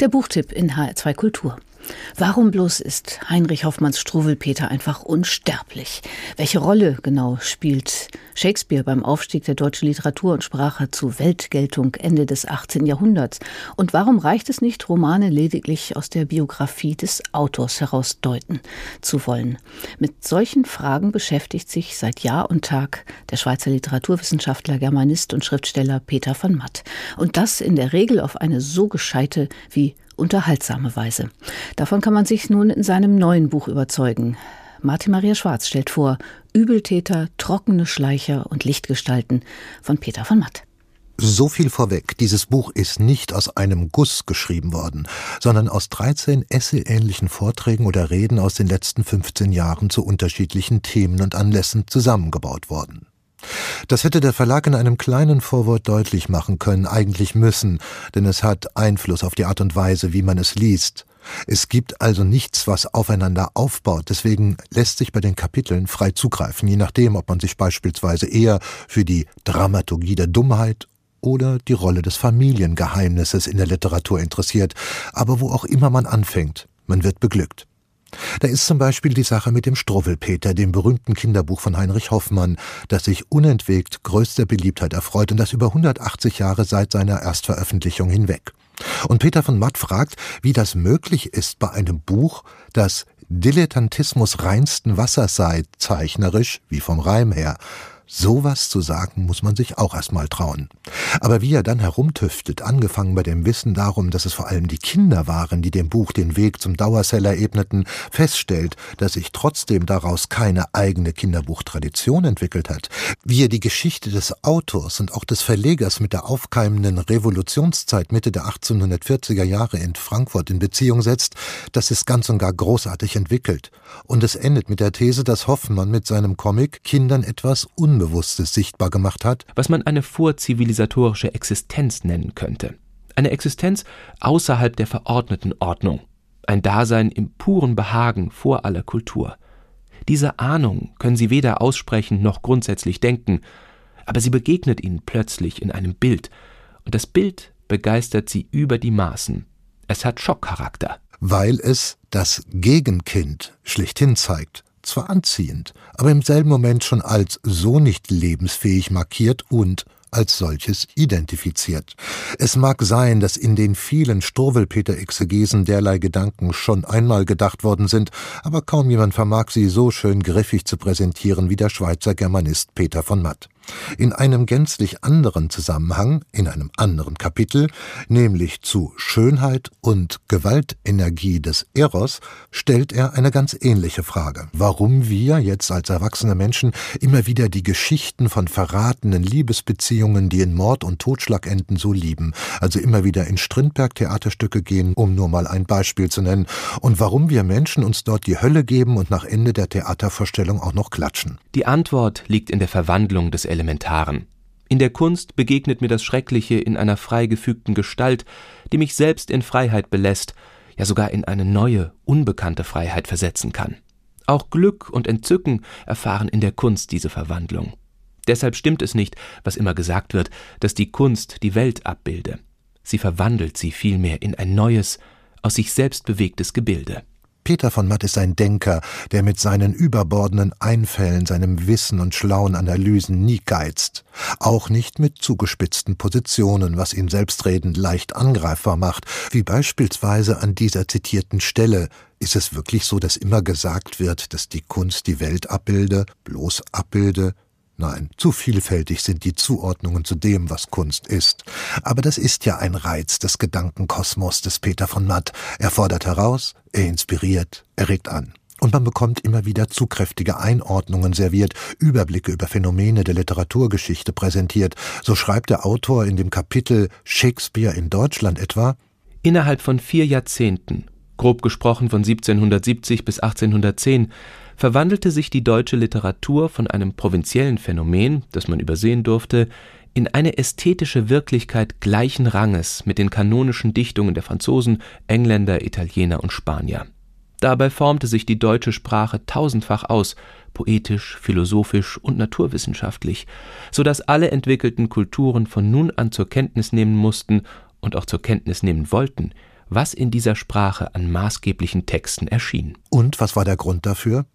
Der Buchtipp in HR2 Kultur. Warum bloß ist Heinrich Hoffmanns Struwelpeter einfach unsterblich? Welche Rolle genau spielt Shakespeare beim Aufstieg der deutschen Literatur und Sprache zu Weltgeltung Ende des 18. Jahrhunderts? Und warum reicht es nicht, Romane lediglich aus der Biografie des Autors herausdeuten zu wollen? Mit solchen Fragen beschäftigt sich seit Jahr und Tag der Schweizer Literaturwissenschaftler, Germanist und Schriftsteller Peter von Matt. Und das in der Regel auf eine so gescheite wie unterhaltsame Weise. Davon kann man sich nun in seinem neuen Buch überzeugen. Martin Maria Schwarz stellt vor Übeltäter, trockene Schleicher und Lichtgestalten von Peter von Matt. So viel vorweg, dieses Buch ist nicht aus einem Guss geschrieben worden, sondern aus 13 Essay-ähnlichen Vorträgen oder Reden aus den letzten 15 Jahren zu unterschiedlichen Themen und Anlässen zusammengebaut worden. Das hätte der Verlag in einem kleinen Vorwort deutlich machen können, eigentlich müssen, denn es hat Einfluss auf die Art und Weise, wie man es liest. Es gibt also nichts, was aufeinander aufbaut, deswegen lässt sich bei den Kapiteln frei zugreifen, je nachdem, ob man sich beispielsweise eher für die Dramaturgie der Dummheit oder die Rolle des Familiengeheimnisses in der Literatur interessiert, aber wo auch immer man anfängt, man wird beglückt. Da ist zum Beispiel die Sache mit dem Struwwelpeter, dem berühmten Kinderbuch von Heinrich Hoffmann, das sich unentwegt größter Beliebtheit erfreut und das über 180 Jahre seit seiner Erstveröffentlichung hinweg. Und Peter von Matt fragt, wie das möglich ist bei einem Buch, das Dilettantismus reinsten Wassers sei, zeichnerisch wie vom Reim her, Sowas zu sagen muss man sich auch erstmal trauen. Aber wie er dann herumtüftelt, angefangen bei dem Wissen darum, dass es vor allem die Kinder waren, die dem Buch den Weg zum Dauerseller ebneten, feststellt, dass sich trotzdem daraus keine eigene Kinderbuchtradition entwickelt hat, wie er die Geschichte des Autors und auch des Verlegers mit der aufkeimenden Revolutionszeit Mitte der 1840er Jahre in Frankfurt in Beziehung setzt, das ist ganz und gar großartig entwickelt. Und es endet mit der These, dass Hoffmann mit seinem Comic Kindern etwas un Unbewusstes sichtbar gemacht hat, was man eine vorzivilisatorische Existenz nennen könnte. Eine Existenz außerhalb der verordneten Ordnung. Ein Dasein im puren Behagen vor aller Kultur. Diese Ahnung können sie weder aussprechen noch grundsätzlich denken, aber sie begegnet ihnen plötzlich in einem Bild, und das Bild begeistert sie über die Maßen. Es hat Schockcharakter. Weil es das Gegenkind schlichthin zeigt zwar anziehend, aber im selben Moment schon als so nicht lebensfähig markiert und als solches identifiziert. Es mag sein, dass in den vielen Struwwelpeter-Exegesen derlei Gedanken schon einmal gedacht worden sind, aber kaum jemand vermag sie so schön griffig zu präsentieren wie der Schweizer Germanist Peter von Matt. In einem gänzlich anderen Zusammenhang, in einem anderen Kapitel, nämlich zu Schönheit und Gewaltenergie des Eros, stellt er eine ganz ähnliche Frage. Warum wir jetzt als erwachsene Menschen immer wieder die Geschichten von verratenen Liebesbeziehungen, die in Mord und Totschlag enden, so lieben, also immer wieder in Strindberg Theaterstücke gehen, um nur mal ein Beispiel zu nennen, und warum wir Menschen uns dort die Hölle geben und nach Ende der Theatervorstellung auch noch klatschen. Die Antwort liegt in der Verwandlung des Elementaren. In der Kunst begegnet mir das Schreckliche in einer frei gefügten Gestalt, die mich selbst in Freiheit belässt, ja sogar in eine neue, unbekannte Freiheit versetzen kann. Auch Glück und Entzücken erfahren in der Kunst diese Verwandlung. Deshalb stimmt es nicht, was immer gesagt wird, dass die Kunst die Welt abbilde. Sie verwandelt sie vielmehr in ein neues, aus sich selbst bewegtes Gebilde. Peter von Matt ist ein Denker, der mit seinen überbordenden Einfällen, seinem Wissen und schlauen Analysen nie geizt. Auch nicht mit zugespitzten Positionen, was ihn selbstredend leicht angreifbar macht, wie beispielsweise an dieser zitierten Stelle. Ist es wirklich so, dass immer gesagt wird, dass die Kunst die Welt abbilde, bloß abbilde, Nein, zu vielfältig sind die Zuordnungen zu dem, was Kunst ist. Aber das ist ja ein Reiz des Gedankenkosmos des Peter von Matt. Er fordert heraus, er inspiriert, er regt an. Und man bekommt immer wieder zu kräftige Einordnungen serviert, Überblicke über Phänomene der Literaturgeschichte präsentiert. So schreibt der Autor in dem Kapitel Shakespeare in Deutschland etwa Innerhalb von vier Jahrzehnten, grob gesprochen von 1770 bis 1810, verwandelte sich die deutsche Literatur von einem provinziellen Phänomen, das man übersehen durfte, in eine ästhetische Wirklichkeit gleichen Ranges mit den kanonischen Dichtungen der Franzosen, Engländer, Italiener und Spanier. Dabei formte sich die deutsche Sprache tausendfach aus, poetisch, philosophisch und naturwissenschaftlich, so dass alle entwickelten Kulturen von nun an zur Kenntnis nehmen mussten und auch zur Kenntnis nehmen wollten, was in dieser Sprache an maßgeblichen Texten erschien. Und was war der Grund dafür?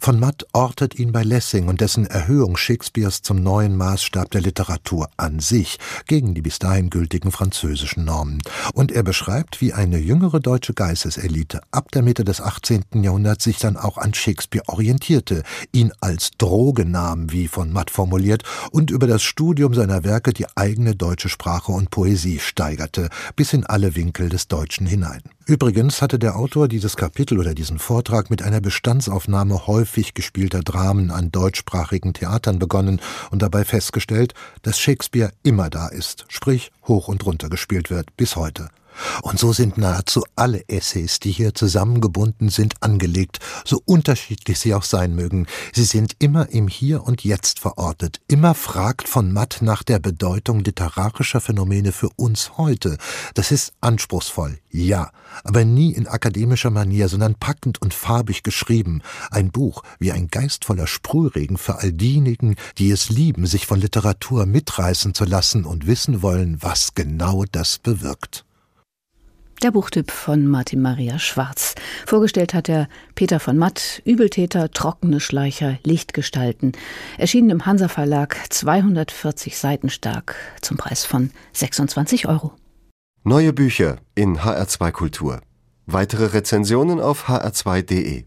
Von Matt ortet ihn bei Lessing und dessen Erhöhung Shakespeares zum neuen Maßstab der Literatur an sich, gegen die bis dahin gültigen französischen Normen. Und er beschreibt, wie eine jüngere deutsche Geisteselite ab der Mitte des 18. Jahrhunderts sich dann auch an Shakespeare orientierte, ihn als Droge nahm, wie von Matt formuliert, und über das Studium seiner Werke die eigene deutsche Sprache und Poesie steigerte, bis in alle Winkel des Deutschen hinein. Übrigens hatte der Autor dieses Kapitel oder diesen Vortrag mit einer Bestandsaufnahme häufig gespielter Dramen an deutschsprachigen Theatern begonnen und dabei festgestellt, dass Shakespeare immer da ist, sprich hoch und runter gespielt wird, bis heute. Und so sind nahezu alle Essays, die hier zusammengebunden sind, angelegt, so unterschiedlich sie auch sein mögen. Sie sind immer im Hier und Jetzt verortet, immer fragt von Matt nach der Bedeutung literarischer Phänomene für uns heute. Das ist anspruchsvoll, ja, aber nie in akademischer Manier, sondern packend und farbig geschrieben. Ein Buch wie ein geistvoller Sprühregen für all diejenigen, die es lieben, sich von Literatur mitreißen zu lassen und wissen wollen, was genau das bewirkt. Der Buchtipp von Martin Maria Schwarz. Vorgestellt hat er Peter von Matt, Übeltäter, trockene Schleicher, Lichtgestalten. Erschienen im Hansa Verlag, 240 Seiten stark, zum Preis von 26 Euro. Neue Bücher in HR2 Kultur. Weitere Rezensionen auf hr2.de.